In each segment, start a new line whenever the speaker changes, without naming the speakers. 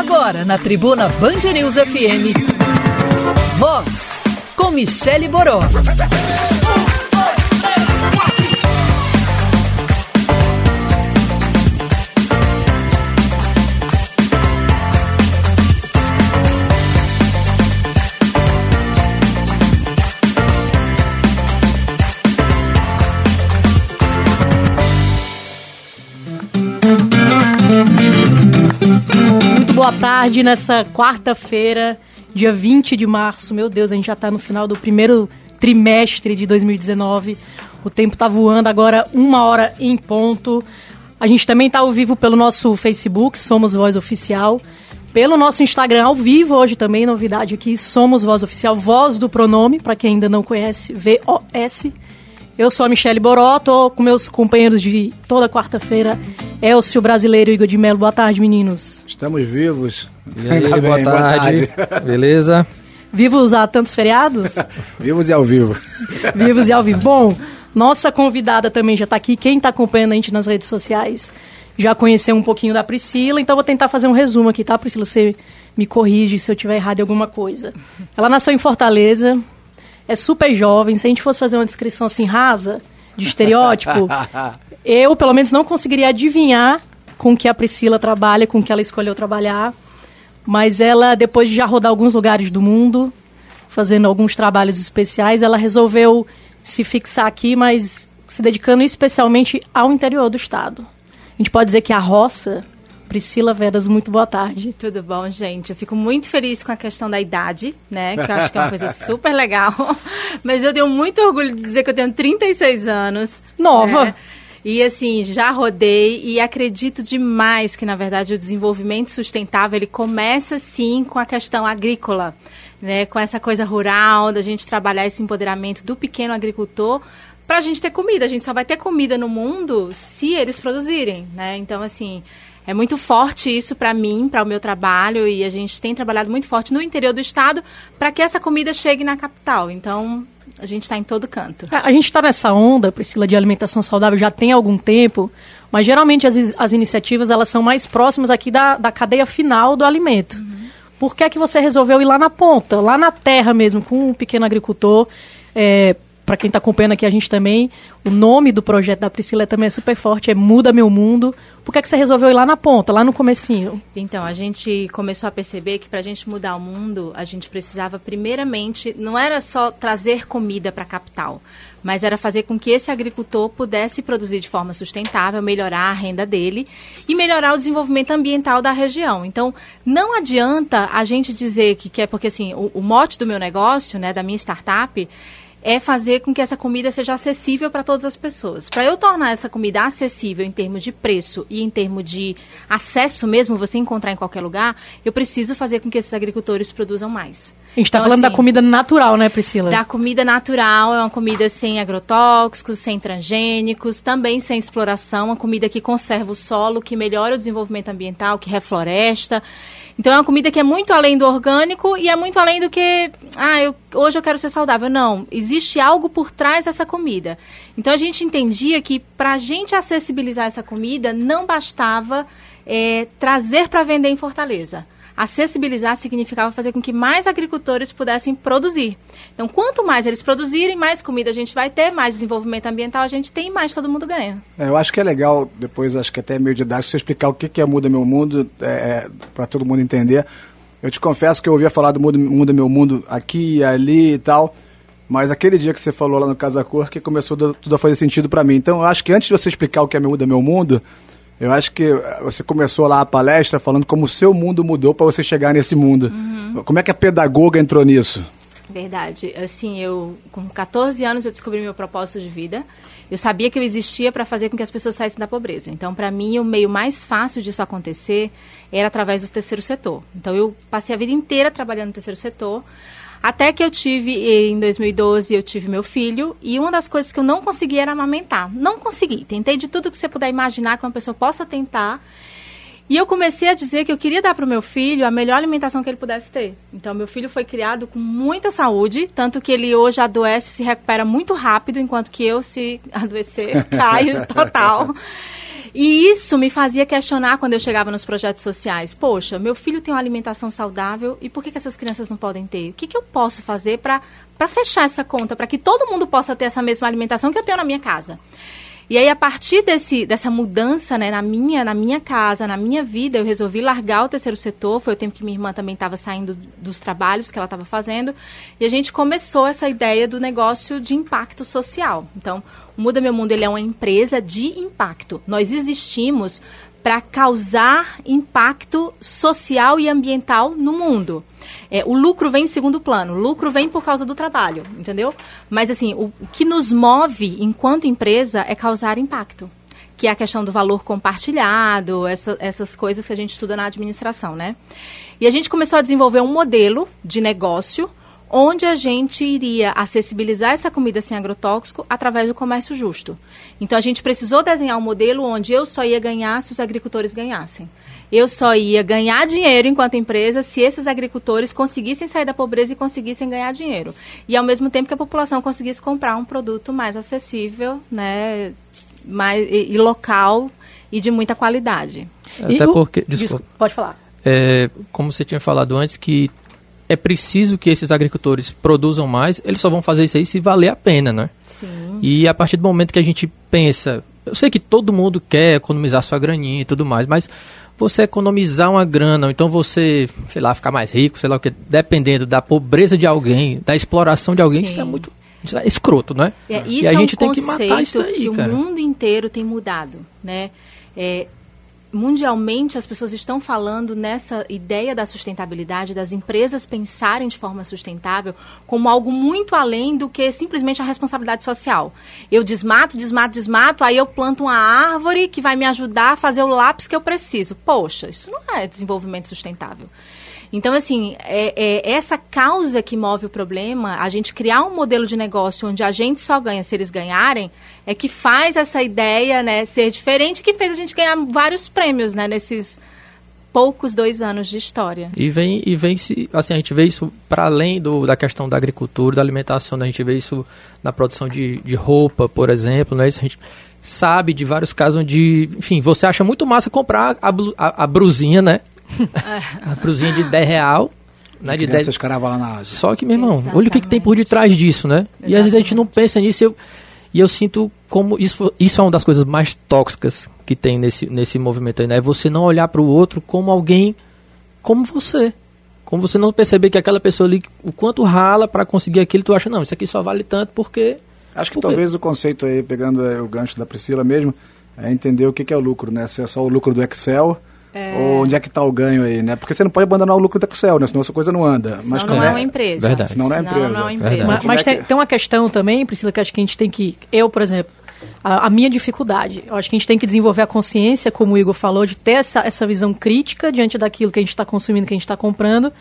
Agora na Tribuna Band News FM. Voz com Michele Boró.
Tarde nessa quarta-feira, dia 20 de março. Meu Deus, a gente já está no final do primeiro trimestre de 2019. O tempo está voando agora, uma hora em ponto. A gente também está ao vivo pelo nosso Facebook, Somos Voz Oficial. Pelo nosso Instagram, ao vivo hoje também, novidade aqui, Somos Voz Oficial, Voz do Pronome, para quem ainda não conhece, V-O-S. Eu sou a Michelle Boró, tô com meus companheiros de toda quarta-feira, Elcio Brasileiro e Igor de Melo. Boa tarde, meninos.
Estamos vivos.
E aí, boa, bem, tarde. boa tarde. Beleza?
Vivos há tantos feriados?
vivos e ao vivo.
vivos e ao vivo. Bom, nossa convidada também já está aqui. Quem está acompanhando a gente nas redes sociais já conheceu um pouquinho da Priscila, então vou tentar fazer um resumo aqui, tá, Priscila? Você me corrige se eu tiver errado em alguma coisa. Ela nasceu em Fortaleza, é super jovem. Se a gente fosse fazer uma descrição assim rasa, de estereótipo, eu, pelo menos, não conseguiria adivinhar com que a Priscila trabalha, com que ela escolheu trabalhar. Mas ela, depois de já rodar alguns lugares do mundo, fazendo alguns trabalhos especiais, ela resolveu se fixar aqui, mas se dedicando especialmente ao interior do estado. A gente pode dizer que a roça Priscila Veras, muito boa tarde.
Tudo bom, gente? Eu fico muito feliz com a questão da idade, né? Que eu acho que é uma coisa super legal. Mas eu tenho muito orgulho de dizer que eu tenho 36 anos.
Nova!
Né? E assim, já rodei e acredito demais que, na verdade, o desenvolvimento sustentável ele começa sim com a questão agrícola, né? Com essa coisa rural, da gente trabalhar esse empoderamento do pequeno agricultor para a gente ter comida. A gente só vai ter comida no mundo se eles produzirem, né? Então, assim, é muito forte isso para mim, para o meu trabalho, e a gente tem trabalhado muito forte no interior do estado para que essa comida chegue na capital. Então, a gente está em todo canto.
A, gente está nessa onda, Priscila, de alimentação saudável já tem algum tempo, mas geralmente as, as iniciativas elas são mais próximas aqui da, da cadeia final do alimento. Uhum. Por que é que você resolveu ir lá na ponta, lá na terra mesmo, com um pequeno agricultor? É, para quem está acompanhando aqui a gente também, o nome do projeto da Priscila também é super forte, é Muda Meu Mundo. Por que, é que você resolveu ir lá na ponta, lá no comecinho?
Então, a gente começou a perceber que para a gente mudar o mundo, a gente precisava primeiramente, não era só trazer comida para a capital, mas era fazer com que esse agricultor pudesse produzir de forma sustentável, melhorar a renda dele e melhorar o desenvolvimento ambiental da região. Então, não adianta a gente dizer que quer, porque assim, o, o mote do meu negócio, né, da minha startup, é fazer com que essa comida seja acessível para todas as pessoas. Para eu tornar essa comida acessível em termos de preço e em termos de acesso mesmo, você encontrar em qualquer lugar, eu preciso fazer com que esses agricultores produzam mais.
A gente está então, falando assim, da comida natural, né, Priscila?
Da comida natural, é uma comida sem agrotóxicos, sem transgênicos, também sem exploração, uma comida que conserva o solo, que melhora o desenvolvimento ambiental, que refloresta. Então é uma comida que é muito além do orgânico e é muito além do que, ah, eu, hoje eu quero ser saudável. Não, existe algo por trás dessa comida. Então a gente entendia que para a gente acessibilizar essa comida não bastava é, trazer para vender em Fortaleza. Acessibilizar significava fazer com que mais agricultores pudessem produzir. Então, quanto mais eles produzirem, mais comida a gente vai ter, mais desenvolvimento ambiental a gente tem, mais todo mundo ganha.
É, eu acho que é legal, depois acho que até é meio didático, você explicar o que é Muda Meu Mundo, é, é para todo mundo entender. Eu te confesso que eu ouvia falar do Muda, Muda Meu Mundo aqui e ali e tal, mas aquele dia que você falou lá no Casa Cor que começou tudo a fazer sentido para mim. Então, eu acho que antes de você explicar o que é Muda Meu Mundo, eu acho que você começou lá a palestra falando como o seu mundo mudou para você chegar nesse mundo. Uhum. Como é que a pedagoga entrou nisso?
Verdade. Assim, eu com 14 anos eu descobri meu propósito de vida. Eu sabia que eu existia para fazer com que as pessoas saíssem da pobreza. Então, para mim, o meio mais fácil disso acontecer era através do terceiro setor. Então, eu passei a vida inteira trabalhando no terceiro setor. Até que eu tive, em 2012, eu tive meu filho, e uma das coisas que eu não consegui era amamentar. Não consegui. Tentei de tudo que você puder imaginar que uma pessoa possa tentar. E eu comecei a dizer que eu queria dar para o meu filho a melhor alimentação que ele pudesse ter. Então, meu filho foi criado com muita saúde, tanto que ele hoje adoece e se recupera muito rápido, enquanto que eu, se adoecer, caio total. E isso me fazia questionar quando eu chegava nos projetos sociais. Poxa, meu filho tem uma alimentação saudável e por que, que essas crianças não podem ter? O que, que eu posso fazer para fechar essa conta, para que todo mundo possa ter essa mesma alimentação que eu tenho na minha casa? E aí, a partir desse, dessa mudança né, na, minha, na minha casa, na minha vida, eu resolvi largar o terceiro setor. Foi o tempo que minha irmã também estava saindo dos trabalhos que ela estava fazendo. E a gente começou essa ideia do negócio de impacto social. Então, Muda Meu Mundo ele é uma empresa de impacto. Nós existimos para causar impacto social e ambiental no mundo. É, o lucro vem em segundo plano, o lucro vem por causa do trabalho, entendeu? Mas assim, o, o que nos move enquanto empresa é causar impacto que é a questão do valor compartilhado, essa, essas coisas que a gente estuda na administração, né? E a gente começou a desenvolver um modelo de negócio onde a gente iria acessibilizar essa comida sem agrotóxico através do comércio justo. Então a gente precisou desenhar um modelo onde eu só ia ganhar se os agricultores ganhassem. Eu só ia ganhar dinheiro enquanto empresa se esses agricultores conseguissem sair da pobreza e conseguissem ganhar dinheiro. E ao mesmo tempo que a população conseguisse comprar um produto mais acessível, né, mais, e, e local e de muita qualidade.
Até porque, desculpa, desculpa,
pode falar.
É, como você tinha falado antes, que é preciso que esses agricultores produzam mais, eles só vão fazer isso aí se valer a pena, né?
Sim.
E a partir do momento que a gente pensa, eu sei que todo mundo quer economizar sua graninha e tudo mais, mas você economizar uma grana, ou então você, sei lá, ficar mais rico, sei lá o que, dependendo da pobreza de alguém, da exploração de alguém, Sim. isso é muito isso é escroto, né?
É, isso e a é gente um tem que matar isso daí, que cara. o mundo inteiro tem mudado, né? É, mundialmente as pessoas estão falando nessa ideia da sustentabilidade, das empresas pensarem de forma sustentável como algo muito além do que simplesmente a responsabilidade social. Eu desmato, desmato, desmato, aí eu planto uma árvore que vai me ajudar a fazer o lápis que eu preciso. Poxa, isso não é desenvolvimento sustentável. Então, assim, é, é, essa causa que move o problema, a gente criar um modelo de negócio onde a gente só ganha se eles ganharem, é que faz essa ideia né, ser diferente, que fez a gente ganhar vários prêmios né, nesses poucos dois anos de história.
E vem, e vem se, assim, a gente vê isso para além do, da questão da agricultura, da alimentação, né? a gente vê isso na produção de, de roupa, por exemplo, né? Isso a gente sabe de vários casos onde, enfim, você acha muito massa comprar a, a, a brusinha, né? a brusinha de 10 real. Né, de 10...
lá na Ásia.
Só que, meu irmão, Exatamente. olha o que, que, tem por detrás disso, né? Exatamente. E às vezes a gente não pensa nisso. Eu, e eu sinto como isso, isso é uma das coisas mais tóxicas que tem nesse, nesse movimento aí, né? É você não olhar para o outro como alguém como você. Como você não perceber que aquela pessoa ali, o quanto rala para conseguir aquilo, tu acha, não, isso aqui só vale tanto porque.
Acho que porque... talvez o conceito aí, pegando o gancho da Priscila mesmo, é entender o que, que é o lucro, né? Se é só o lucro do Excel é... Ou onde é que está o ganho aí, né? Porque você não pode abandonar o lucro do Excel, né? Senão essa coisa não anda.
Senão mas não é, é uma empresa.
Verdade.
Senão não é empresa. Não é uma empresa.
Mas, mas é tem, tem, uma questão também, Priscila, que acho que a gente tem que... Eu, por exemplo, a, a, minha dificuldade, eu acho que a gente tem que desenvolver a consciência, como o Igor falou, de ter essa, essa visão crítica diante daquilo que a gente está consumindo, que a gente está comprando.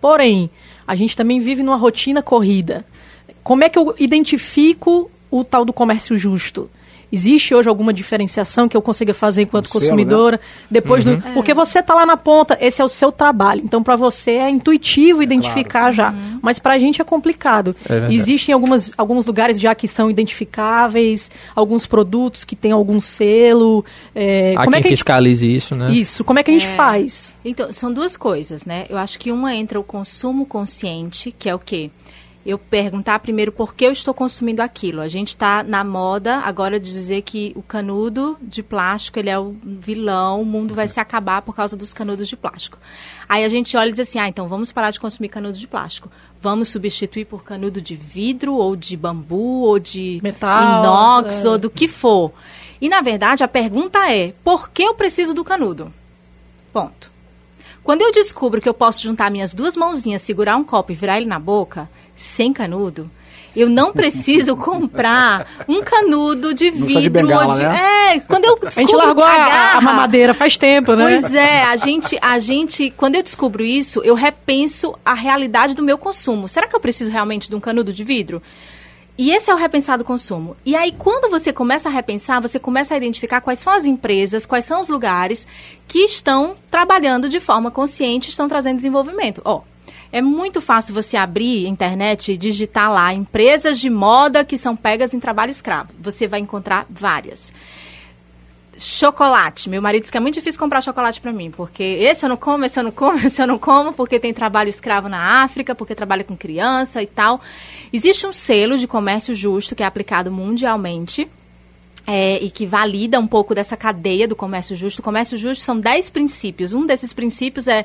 Porém, a gente também vive numa rotina corrida. Como é que eu identifico o tal do comércio justo? Existe hoje alguma diferenciação que eu consiga fazer enquanto o consumidora? Selo, né? Depois uhum. do, porque você está lá na ponta, esse é o seu trabalho. Então, para você é intuitivo é identificar claro. já. Uhum. Mas para a gente é complicado. É Existem algumas, alguns lugares já que são identificáveis, alguns produtos que têm algum selo.
É, Há como quem é que fiscalize gente... isso, né?
Isso. Como é que a gente é. faz?
Então, são duas coisas, né? Eu acho que uma entra o consumo consciente, que é o quê? Eu perguntar primeiro por que eu estou consumindo aquilo. A gente está na moda agora de dizer que o canudo de plástico ele é o vilão, o mundo vai se acabar por causa dos canudos de plástico. Aí a gente olha e diz assim, ah, então vamos parar de consumir canudo de plástico. Vamos substituir por canudo de vidro, ou de bambu, ou de
Metal,
inox, é. ou do que for. E na verdade a pergunta é, por que eu preciso do canudo? Ponto. Quando eu descubro que eu posso juntar minhas duas mãozinhas, segurar um copo e virar ele na boca, sem canudo, eu não preciso comprar um canudo de vidro.
De bengala,
de...
né?
É, quando eu
A gente largou a, garra, a, mamadeira faz tempo,
né? Pois é, a gente, a gente, quando eu descubro isso, eu repenso a realidade do meu consumo. Será que eu preciso realmente de um canudo de vidro? E esse é o repensar do consumo. E aí, quando você começa a repensar, você começa a identificar quais são as empresas, quais são os lugares que estão trabalhando de forma consciente, estão trazendo desenvolvimento. Ó, oh, é muito fácil você abrir internet e digitar lá empresas de moda que são pegas em trabalho escravo. Você vai encontrar várias. chocolate. Meu marido disse que é muito difícil comprar chocolate para mim, porque esse eu não como, esse eu não como, esse eu não como, porque tem trabalho escravo na África, porque trabalha com criança e tal. Existe um selo de comércio justo que é aplicado mundialmente. É, e que valida um pouco dessa cadeia do comércio justo. O comércio justo são 10 princípios. Um desses princípios é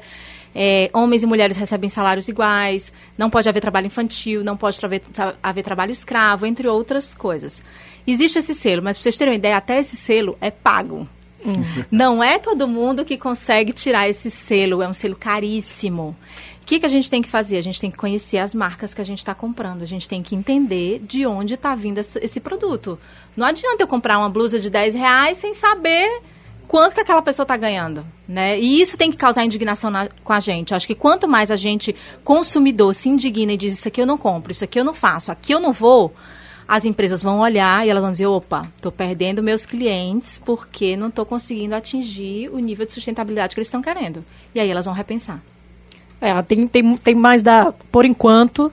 é, homens e mulheres recebem salários iguais, não pode haver trabalho infantil, não pode haver, haver trabalho escravo, entre outras coisas. Existe esse selo, mas para vocês terem uma ideia, até esse selo é pago. Hum. Não é todo mundo que consegue tirar esse selo, é um selo caríssimo. O que, que a gente tem que fazer? A gente tem que conhecer as marcas que a gente está comprando. A gente tem que entender de onde está vindo esse produto. Não adianta eu comprar uma blusa de 10 reais sem saber quanto que aquela pessoa está ganhando, né? E isso tem que causar indignação na, com a gente. Acho que quanto mais a gente, consumidor, se indigna e diz isso aqui eu não compro, isso aqui eu não faço, aqui eu não vou, as empresas vão olhar e elas vão dizer, opa, estou perdendo meus clientes porque não estou conseguindo atingir o nível de sustentabilidade que eles estão querendo. E aí elas vão repensar.
É, tem, tem, tem mais da... Por enquanto,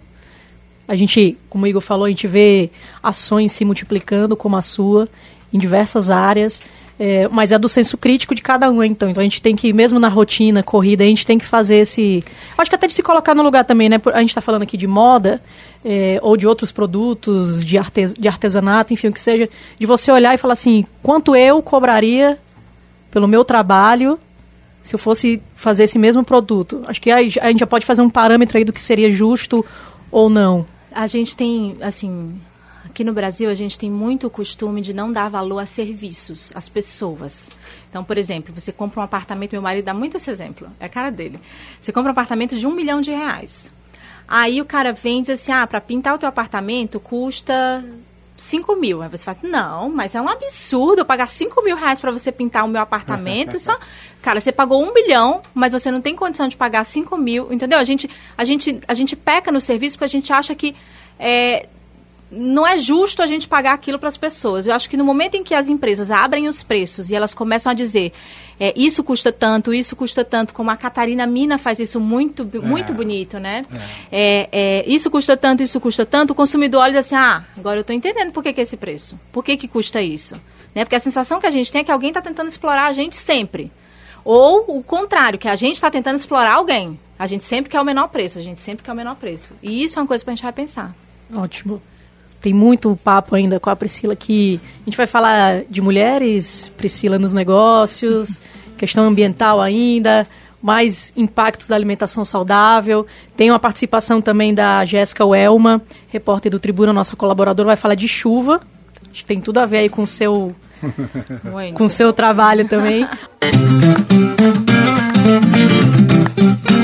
a gente, como o Igor falou, a gente vê ações se multiplicando como a sua em diversas áreas. É, mas é do senso crítico de cada um, então. Então a gente tem que, mesmo na rotina, corrida, a gente tem que fazer esse. Acho que até de se colocar no lugar também, né? A gente está falando aqui de moda, é, ou de outros produtos, de, artes, de artesanato, enfim, o que seja, de você olhar e falar assim: quanto eu cobraria pelo meu trabalho se eu fosse fazer esse mesmo produto? Acho que a, a gente já pode fazer um parâmetro aí do que seria justo ou não.
A gente tem, assim, Aqui no Brasil, a gente tem muito o costume de não dar valor a serviços, às pessoas. Então, por exemplo, você compra um apartamento, meu marido dá muito esse exemplo, é a cara dele. Você compra um apartamento de um milhão de reais. Aí o cara vem e diz assim, ah, para pintar o teu apartamento custa 5 mil. Aí você fala, não, mas é um absurdo eu pagar 5 mil reais para você pintar o meu apartamento. Só... Cara, você pagou um bilhão, mas você não tem condição de pagar 5 mil, entendeu? A gente, a, gente, a gente peca no serviço porque a gente acha que é, não é justo a gente pagar aquilo para as pessoas. Eu acho que no momento em que as empresas abrem os preços e elas começam a dizer é, isso custa tanto, isso custa tanto, como a Catarina Mina faz isso muito, é. muito bonito, né? É. é. É, isso custa tanto, isso custa tanto, o consumidor olha assim, ah, agora eu estou entendendo por que, que é esse preço. Por que, que custa isso? Né? Porque a sensação que a gente tem é que alguém está tentando explorar a gente sempre. Ou o contrário, que a gente está tentando explorar alguém. A gente sempre quer o menor preço, a gente sempre quer o menor preço. E isso é uma coisa para a gente repensar.
Ótimo tem muito papo ainda com a Priscila que a gente vai falar de mulheres, Priscila nos negócios, questão ambiental ainda, mais impactos da alimentação saudável. Tem uma participação também da Jéssica Welma, repórter do Tribuna, nossa colaboradora, vai falar de chuva. Acho que tem tudo a ver aí com o seu, com o seu trabalho também.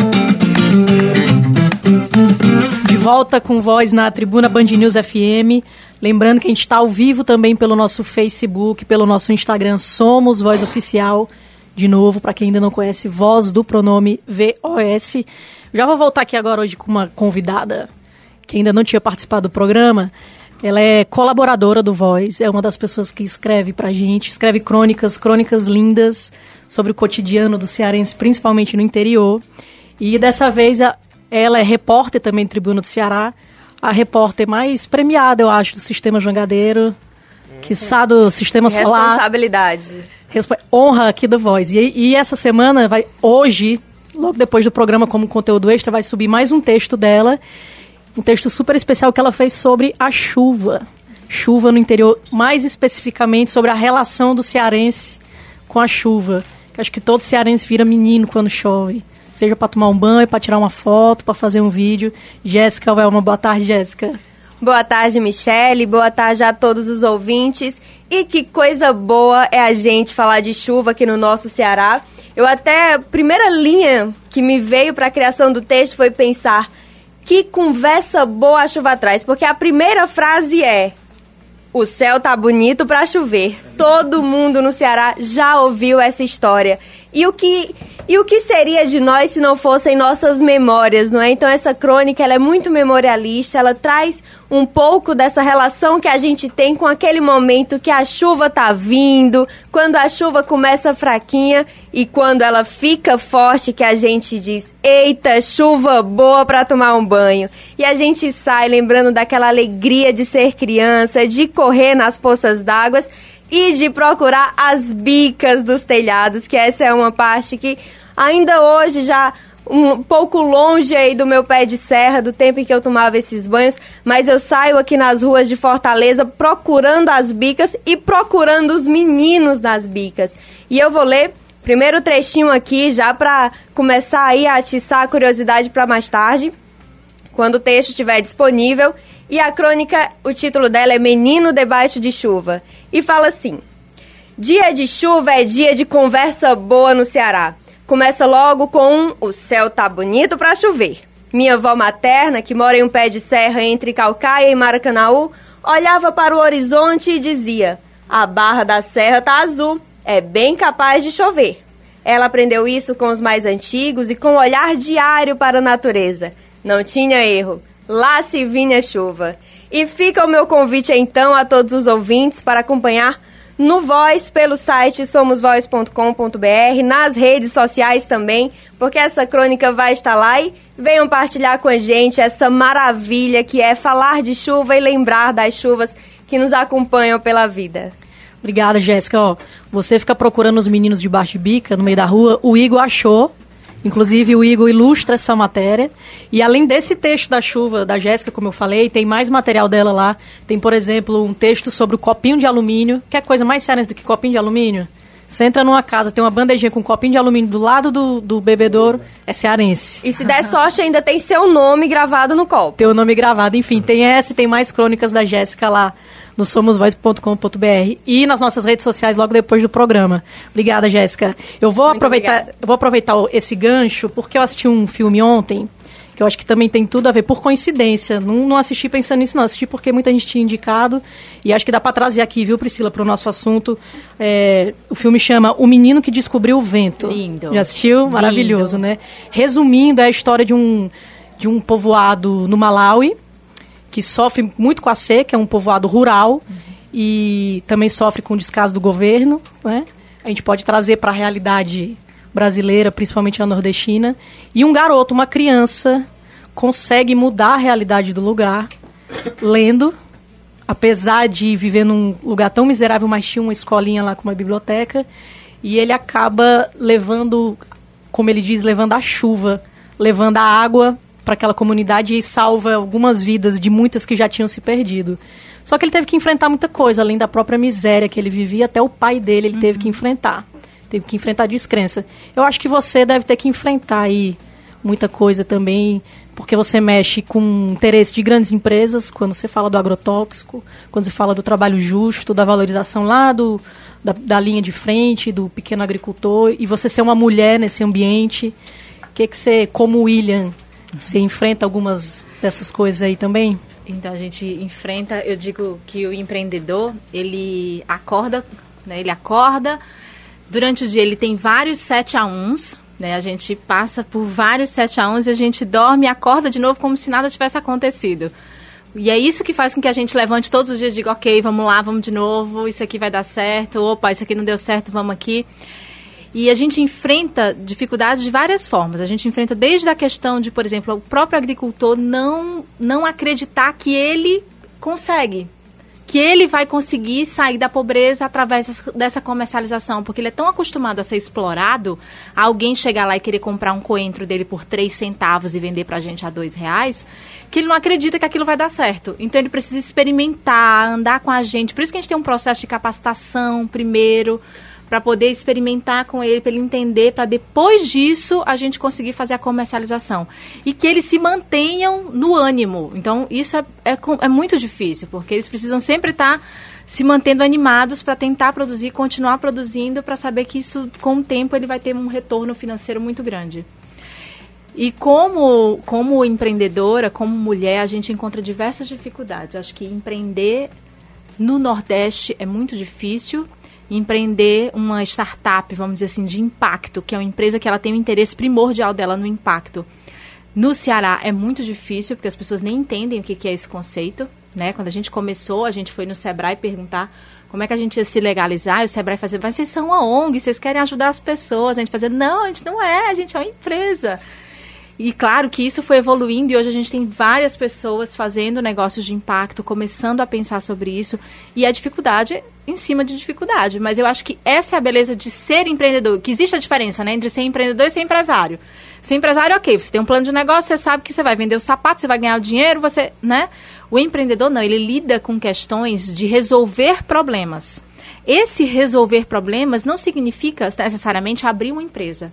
volta com voz na tribuna Band News FM. Lembrando que a gente está ao vivo também pelo nosso Facebook, pelo nosso Instagram, Somos Voz Oficial. De novo, para quem ainda não conhece, voz do pronome VOS. Já vou voltar aqui agora hoje com uma convidada que ainda não tinha participado do programa. Ela é colaboradora do Voz, é uma das pessoas que escreve pra gente, escreve crônicas, crônicas lindas sobre o cotidiano do cearense, principalmente no interior. E dessa vez ela é repórter também do Tribuna do Ceará, a repórter mais premiada, eu acho, do sistema jangadeiro, que sabe do sistema solar.
Responsabilidade.
Respo honra aqui do Voz. E, e essa semana, vai hoje, logo depois do programa como conteúdo extra, vai subir mais um texto dela, um texto super especial que ela fez sobre a chuva. Chuva no interior, mais especificamente sobre a relação do cearense com a chuva. Acho que todo cearense vira menino quando chove seja para tomar um banho, para tirar uma foto, para fazer um vídeo. Jéssica uma boa tarde, Jéssica.
Boa tarde, Michele. Boa tarde a todos os ouvintes. E que coisa boa é a gente falar de chuva aqui no nosso Ceará. Eu até, a primeira linha que me veio para a criação do texto foi pensar que conversa boa a chuva traz, porque a primeira frase é: o céu tá bonito para chover. Todo mundo no Ceará já ouviu essa história. E o que e o que seria de nós se não fossem nossas memórias, não é? Então essa crônica ela é muito memorialista, ela traz um pouco dessa relação que a gente tem com aquele momento que a chuva tá vindo, quando a chuva começa fraquinha e quando ela fica forte que a gente diz: "Eita, chuva boa para tomar um banho". E a gente sai lembrando daquela alegria de ser criança, de correr nas poças d'água e de procurar as bicas dos telhados, que essa é uma parte que ainda hoje já um pouco longe aí do meu pé de serra, do tempo em que eu tomava esses banhos, mas eu saio aqui nas ruas de Fortaleza procurando as bicas e procurando os meninos nas bicas. E eu vou ler primeiro trechinho aqui já para começar aí a atiçar a curiosidade para mais tarde, quando o texto estiver disponível. E a crônica, o título dela é Menino Debaixo de Chuva. E fala assim: Dia de chuva é dia de conversa boa no Ceará. Começa logo com o céu tá bonito para chover. Minha avó materna, que mora em um pé de serra entre Calcaia e Maracanaú, olhava para o horizonte e dizia: A barra da serra tá azul, é bem capaz de chover. Ela aprendeu isso com os mais antigos e com o olhar diário para a natureza. Não tinha erro. Lá se vinha chuva. E fica o meu convite então a todos os ouvintes para acompanhar no Voz, pelo site somosvoz.com.br, nas redes sociais também, porque essa crônica vai estar lá e venham partilhar com a gente essa maravilha que é falar de chuva e lembrar das chuvas que nos acompanham pela vida.
Obrigada, Jéssica. você fica procurando os meninos de baixo de bica no meio da rua, o Igor achou Inclusive, o Igor ilustra essa matéria. E além desse texto da chuva da Jéssica, como eu falei, tem mais material dela lá. Tem, por exemplo, um texto sobre o copinho de alumínio. Que é coisa mais séria do que copinho de alumínio? Você entra numa casa, tem uma bandejinha com um copinho de alumínio do lado do, do bebedouro, é cearense.
E se der sorte, ainda tem seu nome gravado no copo.
Tem o nome gravado, enfim. Tem essa e tem mais crônicas da Jéssica lá no somosvoz.com.br e nas nossas redes sociais logo depois do programa. Obrigada, Jéssica. Eu vou Muito aproveitar, eu vou aproveitar esse gancho porque eu assisti um filme ontem que eu acho que também tem tudo a ver, por coincidência. Não, não assisti pensando nisso, não. Assisti porque muita gente tinha indicado. E acho que dá para trazer aqui, viu, Priscila, para o nosso assunto. É, o filme chama O Menino que Descobriu o Vento.
Lindo.
Já assistiu? Maravilhoso, Lindo. né? Resumindo, é a história de um, de um povoado no Malawi que sofre muito com a seca, é um povoado rural uhum. e também sofre com o descaso do governo. Né? A gente pode trazer para a realidade brasileira, principalmente a nordestina. E um garoto, uma criança, consegue mudar a realidade do lugar lendo, apesar de viver num lugar tão miserável, mas tinha uma escolinha lá com uma biblioteca. E ele acaba levando, como ele diz, levando a chuva, levando a água para aquela comunidade e salva algumas vidas de muitas que já tinham se perdido. Só que ele teve que enfrentar muita coisa, além da própria miséria que ele vivia, até o pai dele ele uhum. teve que enfrentar. Teve que enfrentar a descrença. Eu acho que você deve ter que enfrentar aí muita coisa também, porque você mexe com interesse de grandes empresas, quando você fala do agrotóxico, quando você fala do trabalho justo, da valorização lá do, da, da linha de frente, do pequeno agricultor, e você ser uma mulher nesse ambiente. O que, que você, como William, você enfrenta algumas dessas coisas aí também?
Então a gente enfrenta, eu digo que o empreendedor, ele acorda, né, ele acorda, durante o dia ele tem vários 7 a 1 né, a gente passa por vários 7 a 1 e a gente dorme e acorda de novo como se nada tivesse acontecido. E é isso que faz com que a gente levante todos os dias e diga, ok, vamos lá, vamos de novo, isso aqui vai dar certo, opa, isso aqui não deu certo, vamos aqui. E a gente enfrenta dificuldades de várias formas. A gente enfrenta desde a questão de, por exemplo, o próprio agricultor não, não acreditar que ele consegue, que ele vai conseguir sair da pobreza através dessa comercialização, porque ele é tão acostumado a ser explorado, alguém chegar lá e querer comprar um coentro dele por três centavos e vender para a gente a dois reais, que ele não acredita que aquilo vai dar certo. Então ele precisa experimentar, andar com a gente. Por isso que a gente tem um processo de capacitação primeiro, para poder experimentar com ele, para ele entender, para depois disso a gente conseguir fazer a comercialização. E que eles se mantenham no ânimo. Então, isso é, é, é muito difícil, porque eles precisam sempre estar tá se mantendo animados para tentar produzir, continuar produzindo, para saber que isso, com o tempo, ele vai ter um retorno financeiro muito grande. E como, como empreendedora, como mulher, a gente encontra diversas dificuldades. Acho que empreender no Nordeste é muito difícil empreender uma startup, vamos dizer assim, de impacto, que é uma empresa que ela tem o interesse primordial dela no impacto. No Ceará é muito difícil, porque as pessoas nem entendem o que é esse conceito. Né? Quando a gente começou, a gente foi no Sebrae perguntar como é que a gente ia se legalizar, e o Sebrae fazia, mas vocês são uma ONG, vocês querem ajudar as pessoas. A gente fazia, não, a gente não é, a gente é uma empresa. E claro que isso foi evoluindo e hoje a gente tem várias pessoas fazendo negócios de impacto, começando a pensar sobre isso. E a dificuldade em cima de dificuldade. Mas eu acho que essa é a beleza de ser empreendedor. Que existe a diferença né, entre ser empreendedor e ser empresário. Ser empresário, ok, você tem um plano de negócio, você sabe que você vai vender o sapato, você vai ganhar o dinheiro, você. né? O empreendedor não, ele lida com questões de resolver problemas. Esse resolver problemas não significa necessariamente abrir uma empresa.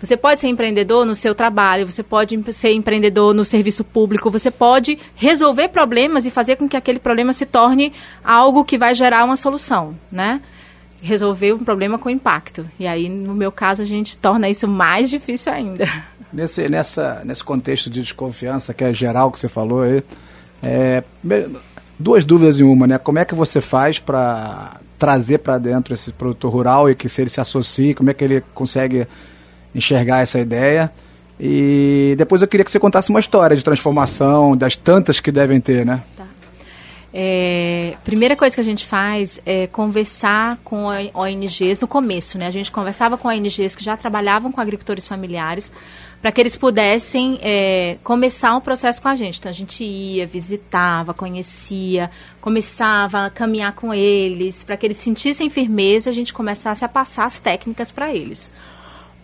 Você pode ser empreendedor no seu trabalho, você pode ser empreendedor no serviço público, você pode resolver problemas e fazer com que aquele problema se torne algo que vai gerar uma solução, né? Resolver um problema com impacto. E aí, no meu caso, a gente torna isso mais difícil ainda.
Nesse, nessa, nesse contexto de desconfiança, que é geral que você falou aí, é, duas dúvidas em uma, né? Como é que você faz para trazer para dentro esse produtor rural e que se ele se associe, como é que ele consegue enxergar essa ideia. E depois eu queria que você contasse uma história de transformação, das tantas que devem ter, né? Tá.
É, primeira coisa que a gente faz é conversar com ONGs no começo, né? A gente conversava com ONGs que já trabalhavam com agricultores familiares para que eles pudessem é, começar o processo com a gente. Então a gente ia, visitava, conhecia, começava a caminhar com eles, para que eles sentissem firmeza, a gente começasse a passar as técnicas para eles.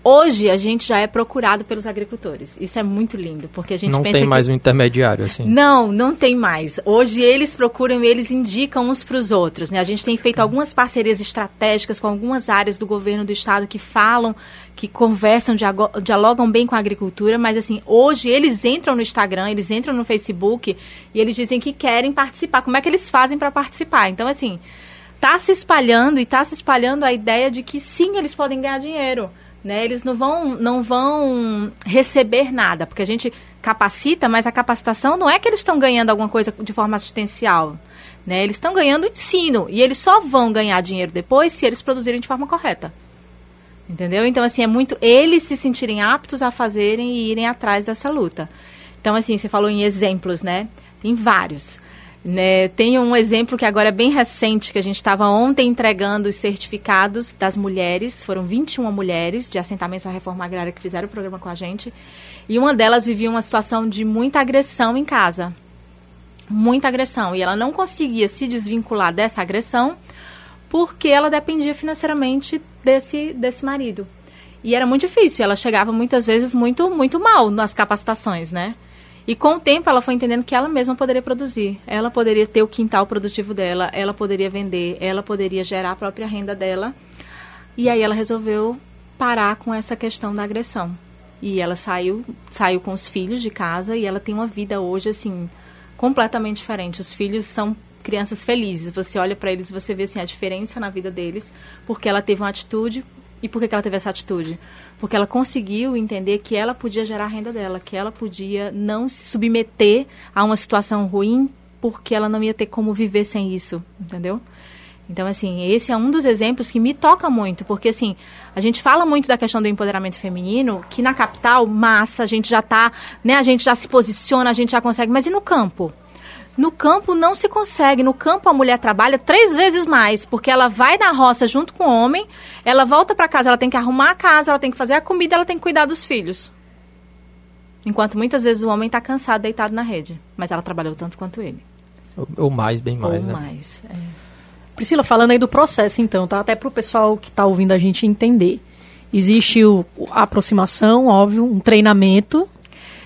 Hoje a gente já é procurado pelos agricultores. Isso é muito lindo, porque a gente
não
pensa
tem mais
que...
um intermediário assim.
Não, não tem mais. Hoje eles procuram e eles indicam uns para os outros. Né? A gente tem feito algumas parcerias estratégicas com algumas áreas do governo do estado que falam, que conversam, dialogam bem com a agricultura, mas assim hoje eles entram no Instagram, eles entram no Facebook e eles dizem que querem participar. Como é que eles fazem para participar? Então assim está se espalhando e está se espalhando a ideia de que sim eles podem ganhar dinheiro. Né? Eles não vão, não vão receber nada, porque a gente capacita, mas a capacitação não é que eles estão ganhando alguma coisa de forma assistencial. Né? Eles estão ganhando ensino e eles só vão ganhar dinheiro depois se eles produzirem de forma correta. Entendeu? Então, assim, é muito eles se sentirem aptos a fazerem e irem atrás dessa luta. Então, assim, você falou em exemplos, né? Tem vários. Né, tem um exemplo que agora é bem recente, que a gente estava ontem entregando os certificados das mulheres, foram 21 mulheres de assentamentos à reforma agrária que fizeram o programa com a gente, e uma delas vivia uma situação de muita agressão em casa. Muita agressão. E ela não conseguia se desvincular dessa agressão porque ela dependia financeiramente desse, desse marido. E era muito difícil, ela chegava muitas vezes muito, muito mal nas capacitações, né? E com o tempo ela foi entendendo que ela mesma poderia produzir. Ela poderia ter o quintal produtivo dela, ela poderia vender, ela poderia gerar a própria renda dela. E aí ela resolveu parar com essa questão da agressão. E ela saiu, saiu com os filhos de casa e ela tem uma vida hoje assim completamente diferente. Os filhos são crianças felizes. Você olha para eles e você vê assim a diferença na vida deles, porque ela teve uma atitude e por que ela teve essa atitude? Porque ela conseguiu entender que ela podia gerar a renda dela, que ela podia não se submeter a uma situação ruim, porque ela não ia ter como viver sem isso, entendeu? Então, assim, esse é um dos exemplos que me toca muito, porque, assim, a gente fala muito da questão do empoderamento feminino, que na capital, massa, a gente já tá, né, a gente já se posiciona, a gente já consegue, mas e no campo? No campo não se consegue. No campo a mulher trabalha três vezes mais, porque ela vai na roça junto com o homem, ela volta para casa, ela tem que arrumar a casa, ela tem que fazer a comida, ela tem que cuidar dos filhos. Enquanto muitas vezes o homem está cansado, deitado na rede, mas ela trabalhou tanto quanto ele.
Ou, ou mais, bem mais.
Ou
né?
mais. É.
Priscila, falando aí do processo, então, tá? Até para o pessoal que está ouvindo a gente entender. Existe o, a aproximação, óbvio, um treinamento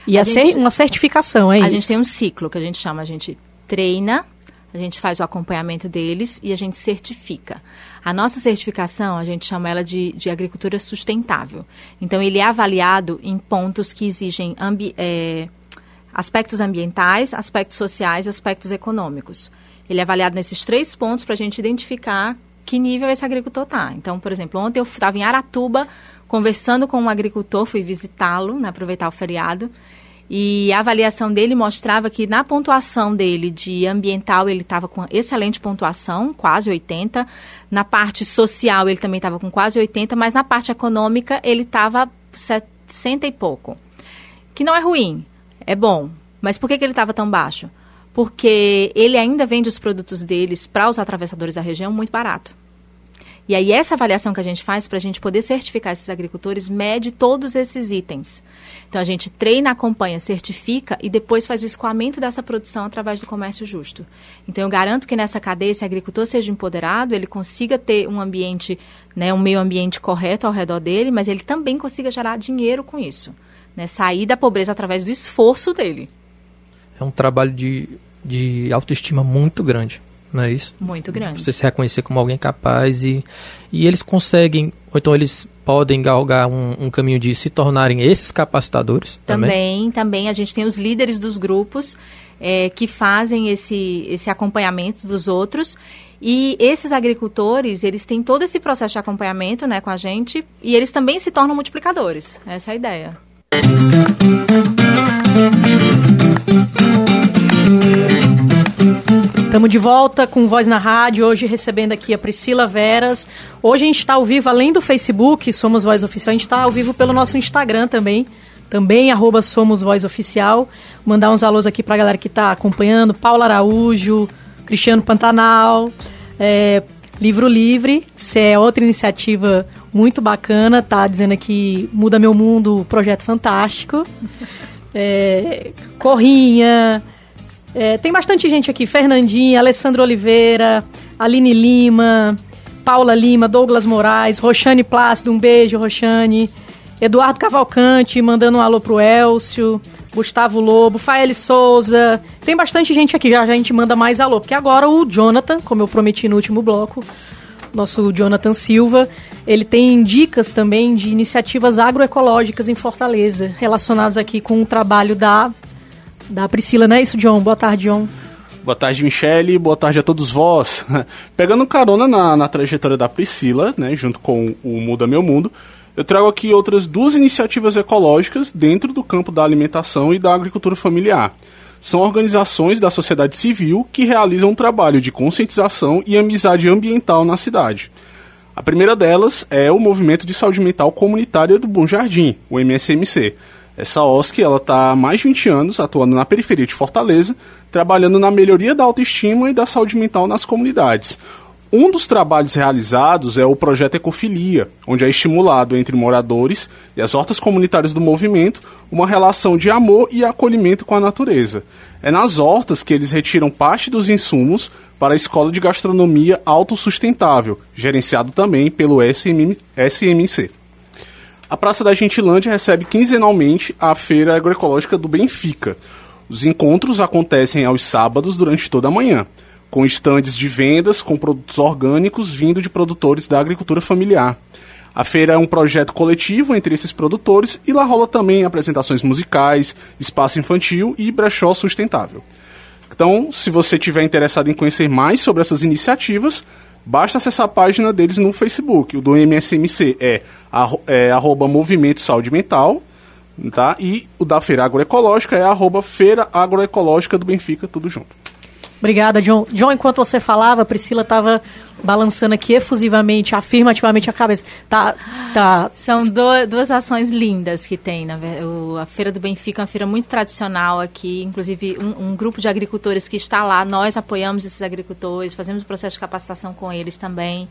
e a, gente, uma certificação, é
a
isso?
A gente tem um ciclo que a gente chama, a gente treina, a gente faz o acompanhamento deles e a gente certifica. A nossa certificação, a gente chama ela de, de agricultura sustentável. Então, ele é avaliado em pontos que exigem ambi é, aspectos ambientais, aspectos sociais, aspectos econômicos. Ele é avaliado nesses três pontos para a gente identificar que nível esse agricultor está. Então, por exemplo, ontem eu estava em Aratuba conversando com um agricultor, fui visitá-lo, né, aproveitar o feriado, e a avaliação dele mostrava que na pontuação dele de ambiental ele estava com excelente pontuação, quase 80. Na parte social ele também estava com quase 80, mas na parte econômica ele estava 60 e pouco. Que não é ruim, é bom. Mas por que, que ele estava tão baixo? Porque ele ainda vende os produtos deles para os atravessadores da região muito barato. E aí essa avaliação que a gente faz para a gente poder certificar esses agricultores mede todos esses itens. Então a gente treina, acompanha, certifica e depois faz o escoamento dessa produção através do comércio justo. Então eu garanto que nessa cadeia, se o agricultor seja empoderado, ele consiga ter um ambiente, né, um meio ambiente correto ao redor dele, mas ele também consiga gerar dinheiro com isso. Né, sair da pobreza através do esforço dele.
É um trabalho de, de autoestima muito grande não é isso?
Muito grande.
Você se reconhecer como alguém capaz e, e eles conseguem, ou então eles podem galgar um, um caminho de se tornarem esses capacitadores também?
Também, também. A gente tem os líderes dos grupos é, que fazem esse, esse acompanhamento dos outros e esses agricultores, eles têm todo esse processo de acompanhamento né, com a gente e eles também se tornam multiplicadores. Essa é a ideia.
Estamos de volta com Voz na Rádio, hoje recebendo aqui a Priscila Veras. Hoje a gente está ao vivo, além do Facebook, Somos Voz Oficial, a gente está ao vivo pelo nosso Instagram também, também arroba Somos Voz Oficial. Mandar uns alôs aqui para a galera que está acompanhando, Paula Araújo, Cristiano Pantanal, é, Livro Livre, se é outra iniciativa muito bacana, tá dizendo aqui Muda Meu Mundo, projeto fantástico. É, Corrinha... É, tem bastante gente aqui: Fernandinha, Alessandro Oliveira, Aline Lima, Paula Lima, Douglas Moraes, Roxane Plácido, um beijo, Roxane. Eduardo Cavalcante, mandando um alô pro Elcio. Gustavo Lobo, Fael Souza. Tem bastante gente aqui, já a gente manda mais alô. Porque agora o Jonathan, como eu prometi no último bloco, nosso Jonathan Silva, ele tem dicas também de iniciativas agroecológicas em Fortaleza, relacionadas aqui com o trabalho da da Priscila, não é isso, John? Boa tarde, John.
Boa tarde, Michele. Boa tarde a todos vós. Pegando carona na, na trajetória da Priscila, né, junto com o Muda Meu Mundo, eu trago aqui outras duas iniciativas ecológicas dentro do campo da alimentação e da agricultura familiar. São organizações da sociedade civil que realizam um trabalho de conscientização e amizade ambiental na cidade. A primeira delas é o Movimento de Saúde Mental Comunitária do Bom Jardim, o MSMC essa OSC ela está há mais de 20 anos atuando na periferia de Fortaleza, trabalhando na melhoria da autoestima e da saúde mental nas comunidades. Um dos trabalhos realizados é o projeto Ecofilia, onde é estimulado entre moradores e as hortas comunitárias do movimento uma relação de amor e acolhimento com a natureza. É nas hortas que eles retiram parte dos insumos para a Escola de Gastronomia Autossustentável, gerenciado também pelo SMC. A Praça da Gentilândia recebe quinzenalmente a Feira Agroecológica do Benfica. Os encontros acontecem aos sábados durante toda a manhã, com estandes de vendas com produtos orgânicos vindo de produtores da agricultura familiar. A feira é um projeto coletivo entre esses produtores e lá rola também apresentações musicais, espaço infantil e brechó sustentável. Então, se você tiver interessado em conhecer mais sobre essas iniciativas, Basta acessar a página deles no Facebook. O do MSMC é, é arroba Movimento Saúde Mental, tá? E o da Feira Agroecológica é arroba Feira Agroecológica do Benfica, tudo junto.
Obrigada, John. John, enquanto você falava, a Priscila estava balançando aqui efusivamente, afirmativamente a cabeça. Tá, tá.
São do, duas ações lindas que tem. Na, o, a Feira do Benfica é uma feira muito tradicional aqui. Inclusive, um, um, grupo de agricultores que está lá, nós apoiamos esses agricultores, fazemos o processo de capacitação com eles também.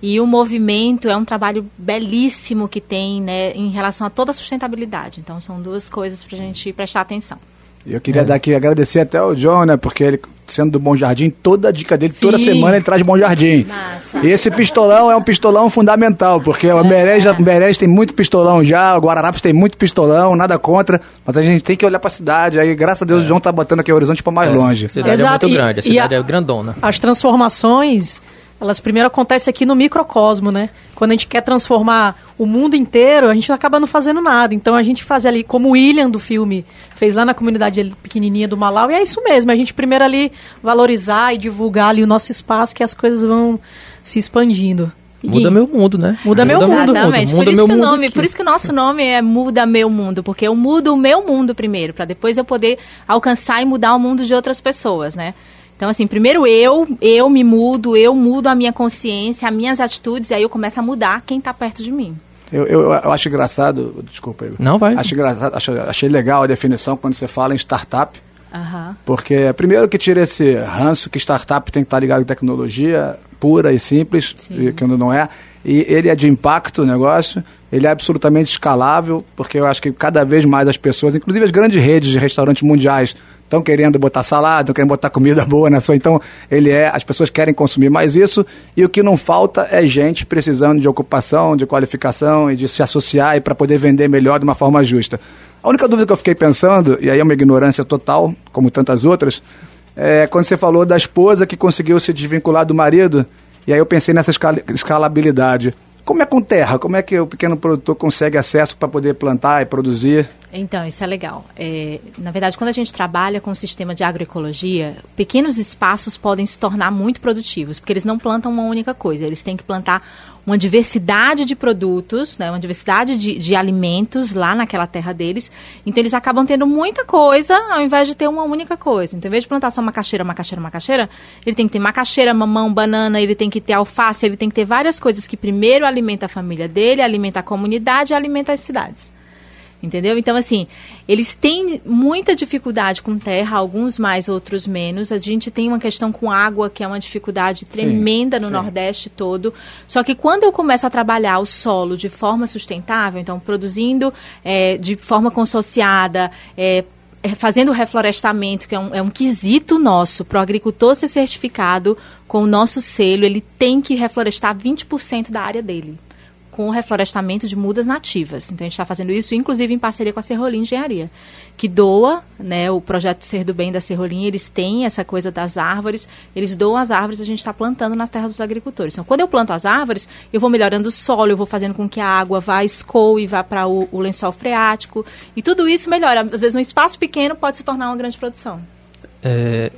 E o movimento é um trabalho belíssimo que tem né, em relação a toda a sustentabilidade. Então, são duas coisas para a gente prestar atenção.
Eu queria é. dar aqui, agradecer até o John, né? Porque ele, sendo do Bom Jardim, toda a dica dele, Sim. toda semana ele traz Bom Jardim. Massa. E esse pistolão é um pistolão fundamental, porque é. o o Berés tem muito pistolão já, o Guararapes tem muito pistolão, nada contra, mas a gente tem que olhar para a cidade. Aí, graças a Deus, é. o John tá botando aqui o horizonte para mais é. longe.
A cidade Exato. é muito grande, a cidade a, é grandona.
As transformações elas primeiro acontecem aqui no microcosmo, né? Quando a gente quer transformar o mundo inteiro, a gente acaba não fazendo nada. Então a gente faz ali, como o William do filme fez lá na comunidade pequenininha do Malau, e é isso mesmo, a gente primeiro ali valorizar e divulgar ali o nosso espaço, que as coisas vão se expandindo.
Muda meu mundo, né?
Muda meu mundo.
Exatamente. Muda, muda por, isso que o nome, por isso que o nosso nome é Muda Meu Mundo, porque eu mudo o meu mundo primeiro, para depois eu poder alcançar e mudar o mundo de outras pessoas, né? Então, assim, primeiro eu, eu me mudo, eu mudo a minha consciência, as minhas atitudes, e aí eu começo a mudar quem está perto de mim.
Eu, eu, eu, acho engraçado, desculpa aí.
Não, vai.
Acho engraçado, acho, achei legal a definição quando você fala em startup.
Uhum.
Porque, primeiro que tira esse ranço que startup tem que estar ligado em tecnologia, pura e simples, e, que não é. E ele é de impacto o negócio, ele é absolutamente escalável, porque eu acho que cada vez mais as pessoas, inclusive as grandes redes de restaurantes mundiais, estão querendo botar salada, estão querendo botar comida boa na sua. Então, ele é, as pessoas querem consumir mais isso, e o que não falta é gente precisando de ocupação, de qualificação e de se associar e para poder vender melhor de uma forma justa. A única dúvida que eu fiquei pensando, e aí é uma ignorância total, como tantas outras, é quando você falou da esposa que conseguiu se desvincular do marido, e aí eu pensei nessa escal escalabilidade. Como é com terra? Como é que o pequeno produtor consegue acesso para poder plantar e produzir?
Então, isso é legal. É, na verdade, quando a gente trabalha com o sistema de agroecologia, pequenos espaços podem se tornar muito produtivos, porque eles não plantam uma única coisa, eles têm que plantar uma diversidade de produtos, né, uma diversidade de, de alimentos lá naquela terra deles. Então, eles acabam tendo muita coisa ao invés de ter uma única coisa. Então, em vez de plantar só macaxeira, macaxeira, macaxeira, ele tem que ter macaxeira, mamão, banana, ele tem que ter alface, ele tem que ter várias coisas que primeiro alimenta a família dele, alimenta a comunidade alimenta as cidades. Entendeu? Então, assim, eles têm muita dificuldade com terra, alguns mais, outros menos. A gente tem uma questão com água, que é uma dificuldade tremenda sim, no sim. Nordeste todo. Só que quando eu começo a trabalhar o solo de forma sustentável, então produzindo é, de forma consociada, é, fazendo o reflorestamento, que é um, é um quesito nosso, para o agricultor ser certificado com o nosso selo, ele tem que reflorestar 20% da área dele com o reflorestamento de mudas nativas. Então a gente está fazendo isso, inclusive em parceria com a Serrolim Engenharia, que doa, né, o projeto Ser do Bem da Serrolim, eles têm essa coisa das árvores, eles doam as árvores, a gente está plantando nas terras dos agricultores. Então quando eu planto as árvores, eu vou melhorando o solo, eu vou fazendo com que a água vá escoe, vá para o, o lençol freático, e tudo isso melhora. Às vezes um espaço pequeno pode se tornar uma grande produção.
É,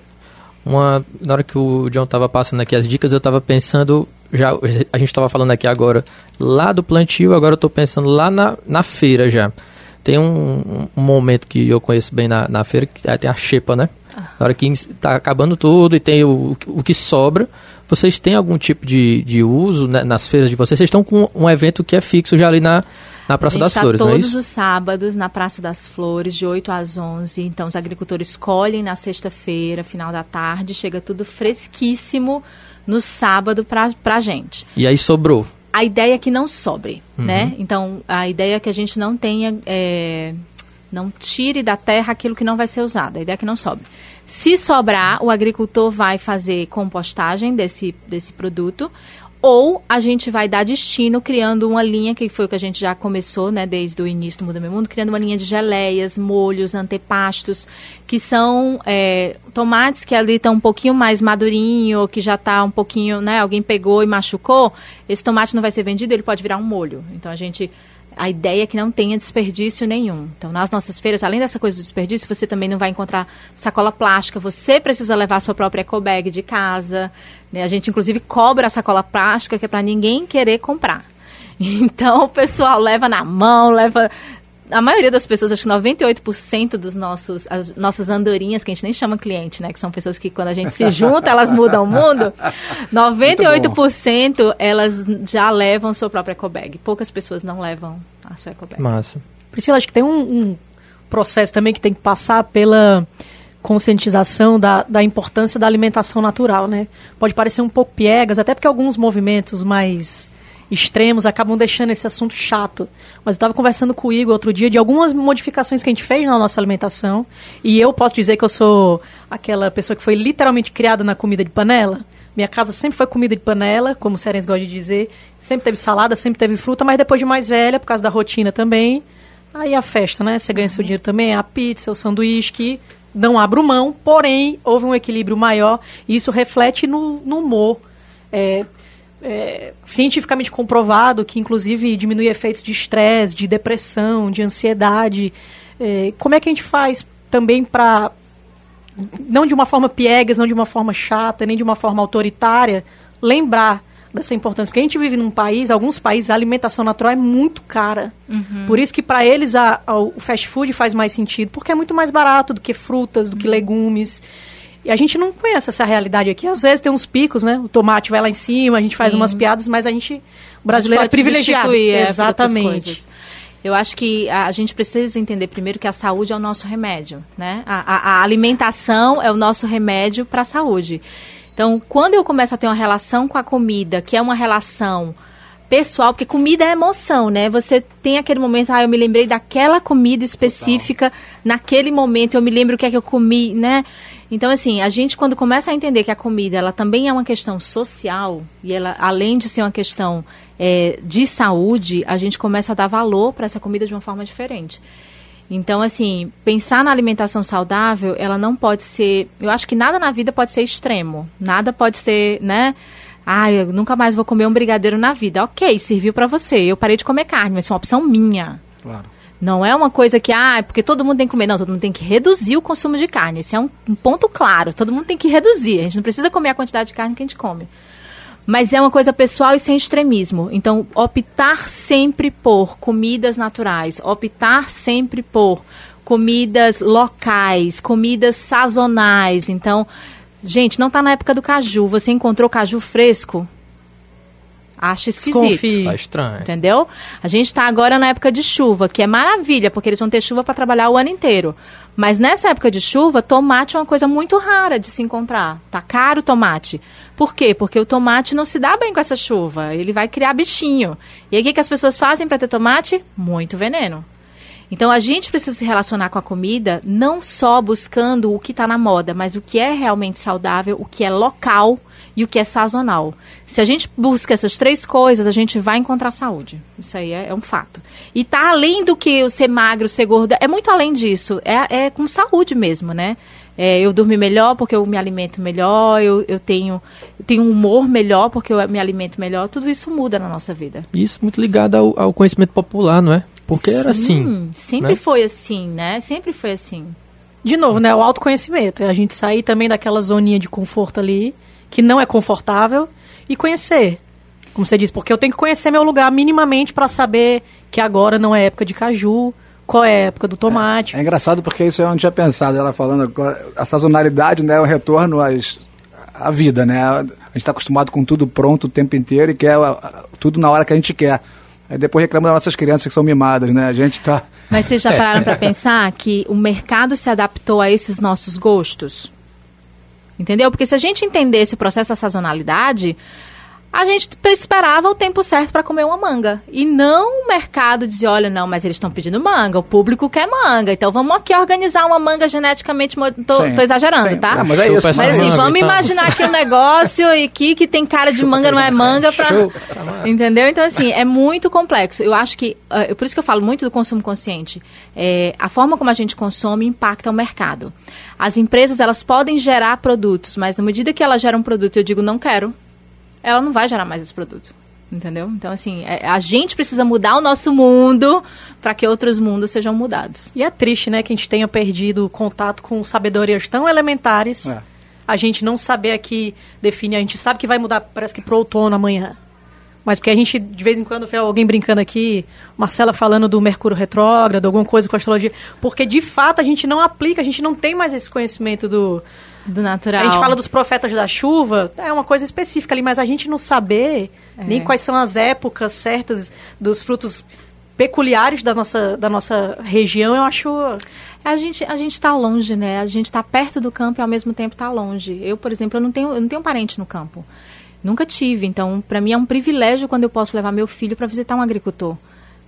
uma, na hora que o John estava passando aqui as dicas, eu estava pensando já a gente estava falando aqui agora lá do plantio, agora eu estou pensando lá na, na feira já. Tem um, um, momento que eu conheço bem na, na feira, que é, tem a xepa, né? Ah. Na hora que está acabando tudo e tem o, o que sobra, vocês têm algum tipo de, de uso né, nas feiras de vocês? Vocês estão com um evento que é fixo já ali na, na Praça das tá Flores,
todos
não
é todos os sábados na Praça das Flores, de 8 às 11. Então, os agricultores colhem na sexta-feira, final da tarde, chega tudo fresquíssimo no sábado para a gente.
E aí sobrou?
A ideia é que não sobre, uhum. né? Então, a ideia é que a gente não tenha... É, não tire da terra aquilo que não vai ser usado. A ideia é que não sobre. Se sobrar, o agricultor vai fazer compostagem desse, desse produto ou a gente vai dar destino criando uma linha, que foi o que a gente já começou, né, desde o início do Muda Meu Mundo, criando uma linha de geleias, molhos, antepastos, que são é, tomates que ali estão um pouquinho mais madurinho, que já está um pouquinho, né, alguém pegou e machucou, esse tomate não vai ser vendido, ele pode virar um molho. Então a gente a ideia é que não tenha desperdício nenhum. Então, nas nossas feiras, além dessa coisa do desperdício, você também não vai encontrar sacola plástica. Você precisa levar sua própria eco bag de casa. Né? A gente, inclusive, cobra a sacola plástica, que é para ninguém querer comprar. Então, o pessoal leva na mão, leva a maioria das pessoas, acho que 98% dos nossos, as nossas andorinhas, que a gente nem chama cliente, né? Que são pessoas que quando a gente se junta, elas mudam o mundo. 98% elas já levam sua própria ecobag. Poucas pessoas não levam a sua ecobag.
Massa.
Priscila, acho que tem um, um processo também que tem que passar pela conscientização da, da importância da alimentação natural, né? Pode parecer um pouco piegas, até porque alguns movimentos mais extremos acabam deixando esse assunto chato. Mas eu estava conversando com o Igor outro dia de algumas modificações que a gente fez na nossa alimentação. E eu posso dizer que eu sou aquela pessoa que foi literalmente criada na comida de panela. Minha casa sempre foi comida de panela, como o Serens gosta de dizer. Sempre teve salada, sempre teve fruta, mas depois de mais velha, por causa da rotina também. Aí a festa, né? Você ganha seu dinheiro também, a pizza, o sanduíche, que não abro mão, porém, houve um equilíbrio maior e isso reflete no, no humor. É, é, cientificamente comprovado que, inclusive, diminui efeitos de estresse, de depressão, de ansiedade. É, como é que a gente faz também para, não de uma forma piegas, não de uma forma chata, nem de uma forma autoritária, lembrar dessa importância? Porque a gente vive num país, alguns países, a alimentação natural é muito cara. Uhum. Por isso que para eles a, a, o fast food faz mais sentido, porque é muito mais barato do que frutas, do que uhum. legumes. E a gente não conhece essa realidade aqui. Às vezes tem uns picos, né? O tomate vai lá em cima, a gente Sim. faz umas piadas, mas a gente, o brasileiro, a gente é privilegiado.
É, Exatamente. Eu acho que a gente precisa entender primeiro que a saúde é o nosso remédio, né? A, a, a alimentação é o nosso remédio para a saúde. Então, quando eu começo a ter uma relação com a comida, que é uma relação pessoal, porque comida é emoção, né? Você tem aquele momento, ah, eu me lembrei daquela comida específica Total. naquele momento, eu me lembro o que é que eu comi, né? Então, assim, a gente quando começa a entender que a comida, ela também é uma questão social, e ela, além de ser uma questão é, de saúde, a gente começa a dar valor para essa comida de uma forma diferente. Então, assim, pensar na alimentação saudável, ela não pode ser. Eu acho que nada na vida pode ser extremo. Nada pode ser, né? Ah, eu nunca mais vou comer um brigadeiro na vida. Ok, serviu para você. Eu parei de comer carne, mas foi uma opção minha.
Claro.
Não é uma coisa que, ah, é porque todo mundo tem que comer. Não, todo mundo tem que reduzir o consumo de carne. Esse é um, um ponto claro. Todo mundo tem que reduzir. A gente não precisa comer a quantidade de carne que a gente come. Mas é uma coisa pessoal e sem extremismo. Então, optar sempre por comidas naturais, optar sempre por comidas locais, comidas sazonais. Então, gente, não está na época do caju. Você encontrou caju fresco? Acho esquisito.
Tá estranho.
Entendeu? A gente está agora na época de chuva, que é maravilha, porque eles vão ter chuva para trabalhar o ano inteiro. Mas nessa época de chuva, tomate é uma coisa muito rara de se encontrar. Tá caro o tomate. Por quê? Porque o tomate não se dá bem com essa chuva. Ele vai criar bichinho. E aí o que, que as pessoas fazem para ter tomate? Muito veneno. Então a gente precisa se relacionar com a comida não só buscando o que está na moda, mas o que é realmente saudável, o que é local e o que é sazonal. Se a gente busca essas três coisas, a gente vai encontrar saúde. Isso aí é, é um fato. E tá além do que o ser magro, ser gordo, é muito além disso. É, é com saúde mesmo, né? É, eu dormi melhor porque eu me alimento melhor, eu, eu, tenho, eu tenho um humor melhor porque eu me alimento melhor. Tudo isso muda na nossa vida.
Isso muito ligado ao, ao conhecimento popular, não é? Porque Sim, era assim.
Sempre né? foi assim, né? Sempre foi assim.
De novo, né? O autoconhecimento. É a gente sair também daquela zoninha de conforto ali que não é confortável e conhecer. Como você disse, porque eu tenho que conhecer meu lugar minimamente para saber que agora não é época de caju, qual é a época do tomate.
É, é engraçado porque isso eu não tinha pensado. Ela falando agora, a sazonalidade né, é o retorno às, à vida, né? A gente está acostumado com tudo pronto o tempo inteiro e quer tudo na hora que a gente quer. Aí depois reclama das nossas crianças que são mimadas, né? A gente está...
Mas vocês já pararam para pensar que o mercado se adaptou a esses nossos gostos? Entendeu? Porque se a gente entendesse o processo da sazonalidade, a gente esperava o tempo certo para comer uma manga. E não o mercado dizia, olha, não, mas eles estão pedindo manga, o público quer manga. Então vamos aqui organizar uma manga geneticamente. Tô, tô exagerando, sim. tá?
Não, mas é isso.
Mas assim, manga, vamos então. imaginar aqui um negócio aqui que tem cara de Chupa manga, não é manga. Pra... Entendeu? Então, assim, é muito complexo. Eu acho que. Uh, por isso que eu falo muito do consumo consciente. É, a forma como a gente consome impacta o mercado. As empresas, elas podem gerar produtos, mas na medida que elas geram um produto, eu digo, não quero ela não vai gerar mais esse produto. Entendeu? Então, assim, é, a gente precisa mudar o nosso mundo para que outros mundos sejam mudados.
E é triste, né, que a gente tenha perdido contato com sabedorias tão elementares. É. A gente não saber aqui definir, a gente sabe que vai mudar, parece que pro outono amanhã. Mas porque a gente, de vez em quando, vê alguém brincando aqui, Marcela falando do Mercúrio retrógrado, alguma coisa com astrologia. Porque, de fato, a gente não aplica, a gente não tem mais esse conhecimento do,
do natural.
A gente fala dos profetas da chuva, é uma coisa específica ali, mas a gente não saber é. nem quais são as épocas certas dos frutos peculiares da nossa, da nossa região, eu acho.
A gente a gente está longe, né? A gente está perto do campo e ao mesmo tempo está longe. Eu, por exemplo, eu não tenho eu não tenho parente no campo. Nunca tive, então para mim é um privilégio quando eu posso levar meu filho para visitar um agricultor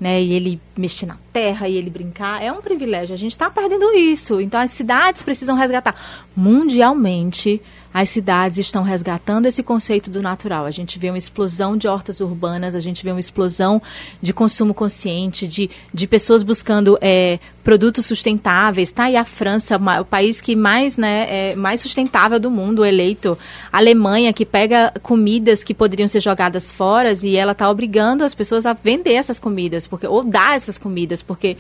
né? E ele mexer na terra e ele brincar, é um privilégio. A gente está perdendo isso. Então as cidades precisam resgatar. Mundialmente, as cidades estão resgatando esse conceito do natural. A gente vê uma explosão de hortas urbanas, a gente vê uma explosão de consumo consciente, de, de pessoas buscando é, produtos sustentáveis. Tá aí a França, o país que mais, né, é mais sustentável do mundo, eleito. A Alemanha, que pega comidas que poderiam ser jogadas fora e ela está obrigando as pessoas a vender essas comidas, porque ou dar essas comidas, porque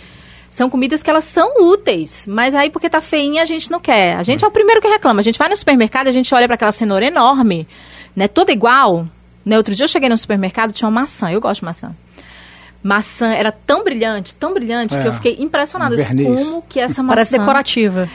são comidas que elas são úteis, mas aí porque tá feinha a gente não quer. A gente é o primeiro que reclama. A gente vai no supermercado, a gente olha para aquela cenoura enorme, né, toda igual. Né, outro dia eu cheguei no supermercado, tinha uma maçã. Eu gosto de maçã. Maçã era tão brilhante, tão brilhante,
É.
que eu fiquei impressionada.
Um
disse,
verniz.
Como que essa maçã...
Parece decorativa.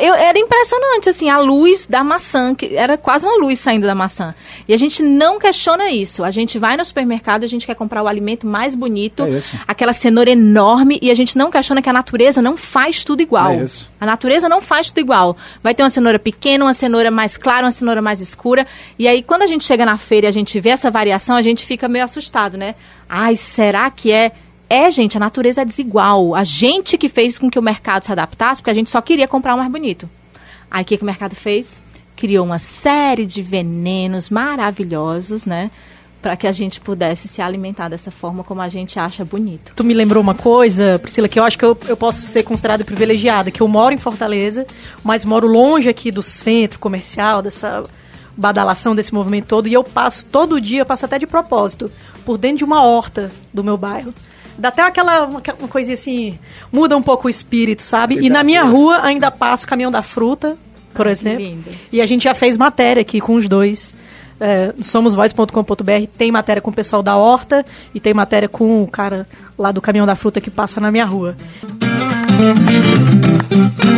Eu, era impressionante, assim, a luz da maçã, que era quase uma luz saindo da maçã. E a gente não questiona isso. A gente vai no supermercado, a gente quer comprar o alimento mais bonito,
É
aquela cenoura enorme, e a gente não questiona que a natureza não faz tudo igual.
É isso.
A natureza não faz tudo igual. Vai ter uma cenoura pequena, uma cenoura mais clara, uma cenoura mais escura. E aí, quando a gente chega na feira e a gente vê essa variação, a gente fica meio assustado, né? Ai, será que é. É, gente, a natureza é desigual. A gente que fez com que o mercado se adaptasse, porque a gente só queria comprar o mais bonito. Aí o que, que o mercado fez? Criou uma série de venenos maravilhosos, né? Para que a gente pudesse se alimentar dessa forma como a gente acha bonito.
Tu me lembrou uma coisa, Priscila, que eu acho que eu, eu posso ser considerada privilegiada, que eu moro em Fortaleza, mas moro longe aqui do centro comercial, dessa badalação desse movimento todo, e eu passo todo dia, eu passo até de propósito, por dentro de uma horta do meu bairro. Dá até aquela uma, uma coisinha assim, muda um pouco o espírito, sabe? E na minha rua ainda passa o caminhão da fruta, por
que
exemplo.
lindo.
E a gente já fez matéria aqui com os dois. É, somosvoz.com.br tem matéria com o pessoal da horta e tem matéria com o cara lá do caminhão da fruta que passa na minha rua. De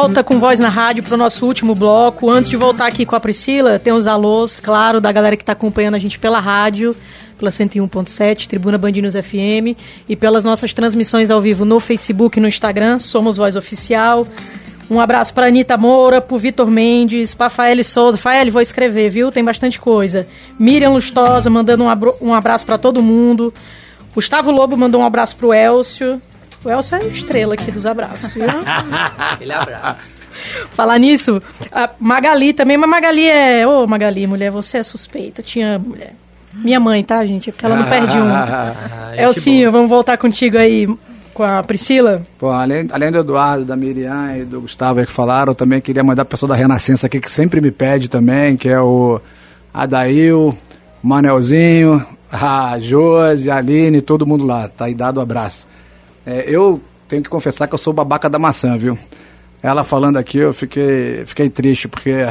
volta com Voz na Rádio para o nosso último bloco. Antes de voltar aqui com a Priscila, tem os alôs, claro, da galera que está acompanhando a gente pela rádio, pela 101.7, Tribuna Band News FM, e pelas nossas transmissões ao vivo no Facebook e no Instagram, Somos Voz Oficial. Um abraço para Anitta Moura, pro Vitor Mendes, para Faele Souza. Faele, vou escrever, viu? Tem bastante coisa. Miriam Lustosa mandando um, um abraço para todo mundo. Gustavo Lobo mandou um abraço pro Elcio. O Elcio é a estrela aqui dos abraços, viu?
Aquele abraço.
Falar nisso, a Magali também, mas Magali é. Ô, Magali, mulher, você é suspeita. Tinha mulher. Minha mãe, tá, gente? Porque ela não perde um. Elcinho, vamos voltar contigo aí com a Priscila.
Bom, além, além do Eduardo, da Miriam e do Gustavo aí que falaram, eu também queria mandar pro pessoal da Renascença aqui que sempre me pede também, que é o Adail, o Manelzinho, a Josi, a Aline, todo mundo lá. Tá aí dado o abraço. É, eu tenho que confessar que eu sou babaca da maçã, viu? Ela falando aqui, eu fiquei, fiquei triste, porque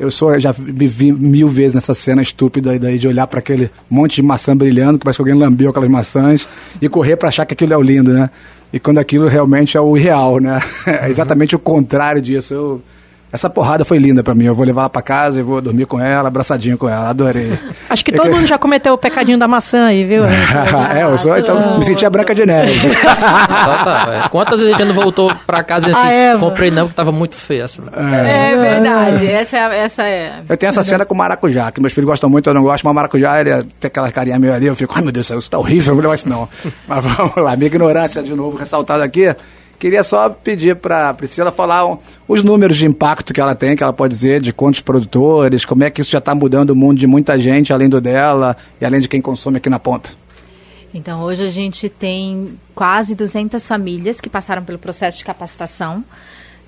eu sou, já me vi mil vezes nessa cena estúpida aí daí de olhar para aquele monte de maçã brilhando, que parece que alguém lambeu aquelas maçãs, e correr para achar que aquilo é o lindo, né? E quando aquilo realmente é o irreal, né? É exatamente o contrário disso. Eu, essa porrada foi linda para mim. Eu vou levar ela para casa e vou dormir com ela, abraçadinho com ela. Adorei.
Acho que todo mundo já cometeu o pecadinho da maçã aí, viu?
é, eu sou, então me senti a Branca de Neve.
Só tá, é. Quantas vezes a gente não voltou pra casa e assim,
Ah, é,
comprei não, que tava muito feio. Assim.
É verdade, essa é, essa é.
Eu tenho essa cena com maracujá, que meus filhos gostam muito, eu não gosto, mas maracujá, ele tem aquela carinha meio ali, eu fico, ai meu Deus, isso tá horrível, eu vou levar isso não. mas vamos lá, minha ignorância de novo ressaltada aqui. Queria só pedir para Priscila falar os números de impacto que ela tem, que ela pode dizer, de quantos produtores, como é que isso já está mudando o mundo de muita gente, além do dela e além de quem consome aqui na ponta.
Então, hoje a gente tem quase 200 famílias que passaram pelo processo de capacitação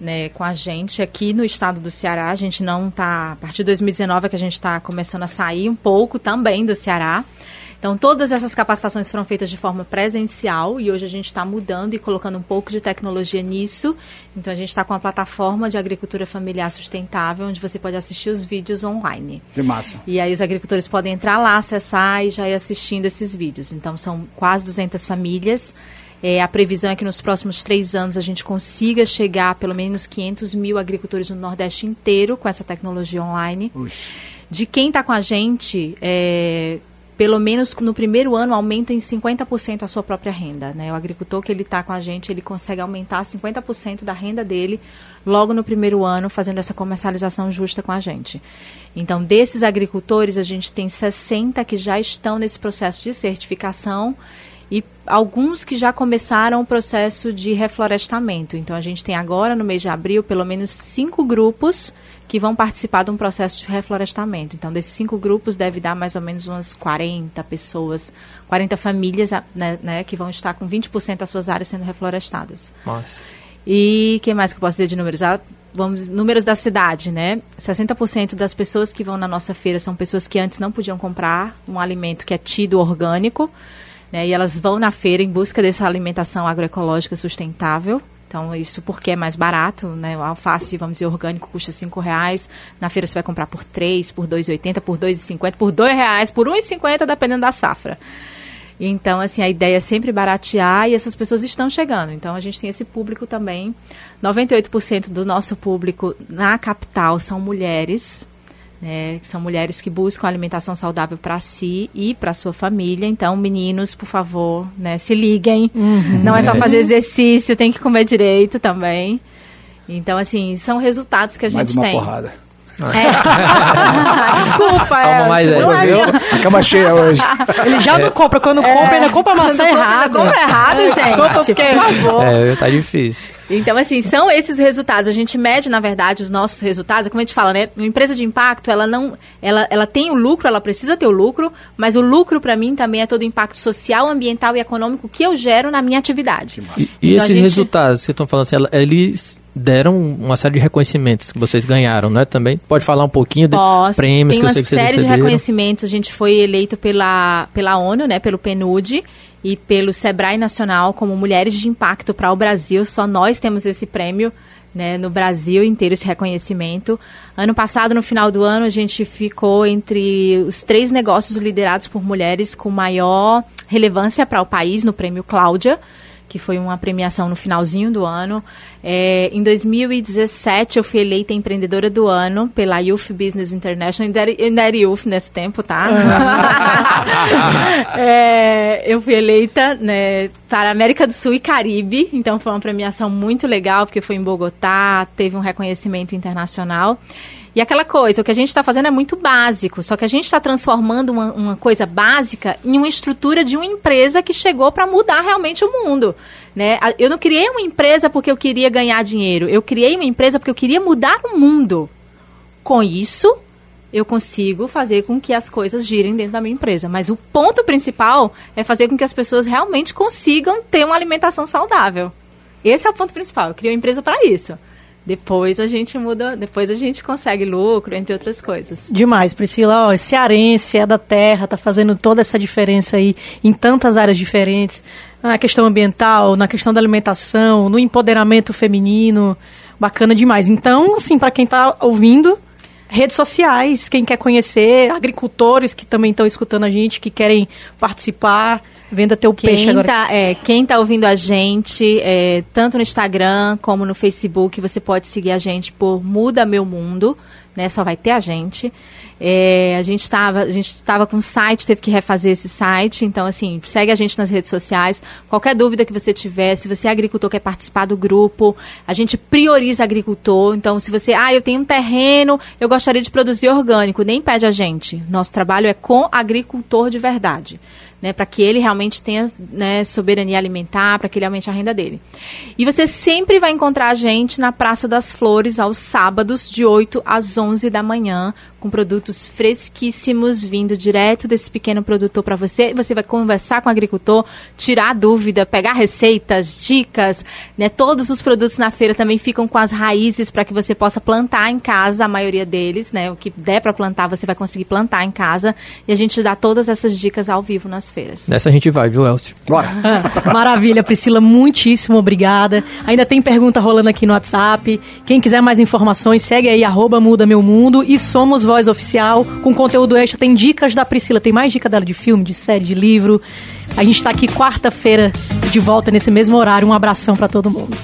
né, com a gente aqui no estado do Ceará. A gente não está, a partir de 2019 é que a gente está começando a sair um pouco também do Ceará. Então, todas essas capacitações foram feitas de forma presencial e hoje a gente está mudando e colocando um pouco de tecnologia nisso. Então, a gente está com a plataforma de agricultura familiar sustentável, onde você pode assistir os vídeos online.
Que massa.
E aí os agricultores podem entrar lá, acessar e já ir assistindo esses vídeos. Então são quase 200 famílias. É, a previsão é que nos próximos três anos a gente consiga chegar a pelo menos 500 mil agricultores no Nordeste inteiro com essa tecnologia online. De quem está com a gente, é, pelo menos no primeiro ano aumenta em 50% a sua própria renda. Né? O agricultor que ele está com a gente, ele consegue aumentar 50% da renda dele logo no primeiro ano, fazendo essa comercialização justa com a gente. Então, desses agricultores, a gente tem 60 que já estão nesse processo de certificação e alguns que já começaram o processo de reflorestamento. Então, a gente tem agora, no mês de abril, pelo menos cinco grupos que vão participar de um processo de reflorestamento. Então, desses cinco grupos, deve dar mais ou menos umas 40 pessoas, 40 famílias né, né, que vão estar com 20% das suas áreas sendo reflorestadas.
Nossa.
E que mais que eu posso dizer de números? Ah, vamos, números da cidade, né? 60% das pessoas que vão na nossa feira são pessoas que antes não podiam comprar um alimento que é tido orgânico, né? E elas vão na feira em busca dessa alimentação agroecológica sustentável. Então, isso porque é mais barato, né? O alface, vamos dizer, orgânico custa cinco reais. Na feira você vai comprar por três, por 2,80, por 2,50, por dois reais, por 1,50, dependendo da safra. Então, assim, a ideia é sempre baratear e essas pessoas estão chegando. Então, a gente tem esse público também. 98% do nosso público na capital são mulheres, né, são mulheres que buscam alimentação saudável para si e para sua família. Então, meninos, por favor, né, se liguem. Uhum. Não é só fazer exercício, tem que comer direito também. Então, assim, são resultados que a gente
Mais uma
tem.
porrada.
É. Desculpa,
Toma
é,
mais
é
viu?
minha-
A cama cheia hoje.
Ele já não compra. Quando compra, ainda compra a maçã errada.
compra errado, gente.
Compra porque-
Por favor.
É, tá difícil.
Então, assim, são esses resultados. A gente mede, na verdade, os nossos resultados. É Como a gente fala, né? Uma empresa de impacto, ela não. Ela, ela tem o lucro, ela precisa ter o lucro, mas o lucro, para mim, também é todo o impacto social, ambiental e econômico que eu gero na minha atividade.
E, e
Então,
esses
gente-
resultados que vocês estão falando, assim, eles deram uma série de reconhecimentos que vocês ganharam, não é? Também pode falar um pouquinho de
Posso.
prêmios
Tem
que eu
uma
sei que vocês
série de
receberam.
reconhecimentos. A gente foi eleito pela, pela ONU, né, pelo PNUD e pelo Sebrae Nacional como Mulheres de Impacto para o Brasil. Só nós temos esse prêmio. Né, no Brasil inteiro esse reconhecimento. Ano passado, no final do ano, a gente ficou entre os três negócios liderados por mulheres com maior relevância para o país no prêmio Cláudia que foi uma premiação no finalzinho do ano. É, em 2017, eu fui eleita empreendedora do ano pela Youth Business International, ainda era, Youth nesse tempo, tá? É, eu fui eleita né, para América do Sul e Caribe, então foi uma premiação muito legal, porque foi em Bogotá, teve um reconhecimento internacional. E aquela coisa, o que a gente está fazendo é muito básico, só que a gente está transformando uma, uma coisa básica em uma estrutura de uma empresa que chegou para mudar realmente o mundo. Né? Eu não criei uma empresa porque eu queria ganhar dinheiro, eu criei uma empresa porque eu queria mudar o mundo. Com isso, eu consigo fazer com que as coisas girem dentro da minha empresa. Mas o ponto principal é fazer com que as pessoas realmente consigam ter uma alimentação saudável. Esse é o ponto principal. Eu criei uma empresa para isso. Depois a gente muda, depois a gente consegue lucro, entre outras coisas.
Demais, Priscila. Ó, cearense, é da terra, tá fazendo toda essa diferença aí em tantas áreas diferentes. Na questão ambiental, na questão da alimentação, no empoderamento feminino. Bacana demais. Então, assim, para quem tá ouvindo, redes sociais, quem quer conhecer, agricultores que também estão escutando a gente, que querem participar, venda teu peixe
Quem
agora.
tá, é, quem tá ouvindo a gente, é, tanto no Instagram como no Facebook, você pode seguir a gente por Muda Meu Mundo, né? Só vai ter a gente. É, a gente estava a gente estava com um site, teve que refazer esse site. Então, assim, segue a gente nas redes sociais. Qualquer dúvida que você tiver, se você é agricultor quer participar do grupo, a gente prioriza agricultor. Então, se você, ah, eu tenho um terreno, eu gostaria de produzir orgânico, nem pede a gente. Nosso trabalho é com agricultor de verdade né, para que ele realmente tenha né, soberania alimentar, para que ele aumente a renda dele. E você sempre vai encontrar a gente na Praça das Flores aos sábados, de 8 às 11 da manhã, com produtos fresquíssimos vindo direto desse pequeno produtor para você. Você vai conversar com o agricultor, tirar dúvida, pegar receitas, dicas, né? Todos os produtos na feira também ficam com as raízes para que você possa plantar em casa, a maioria deles, né? O que der para plantar, você vai conseguir plantar em casa. E a gente dá todas essas dicas ao vivo nas feiras.
Nessa a gente vai, viu, Elcio?
Bora.
Maravilha, Priscila, muitíssimo obrigada. Ainda tem pergunta rolando aqui no WhatsApp. Quem quiser mais informações, segue aí, arroba Muda Meu Mundo e Somos Voz Oficial, com conteúdo extra. Tem dicas da Priscila, tem mais dica dela de filme, de série, de livro. A gente tá aqui quarta-feira de volta nesse mesmo horário. Um abração para todo mundo.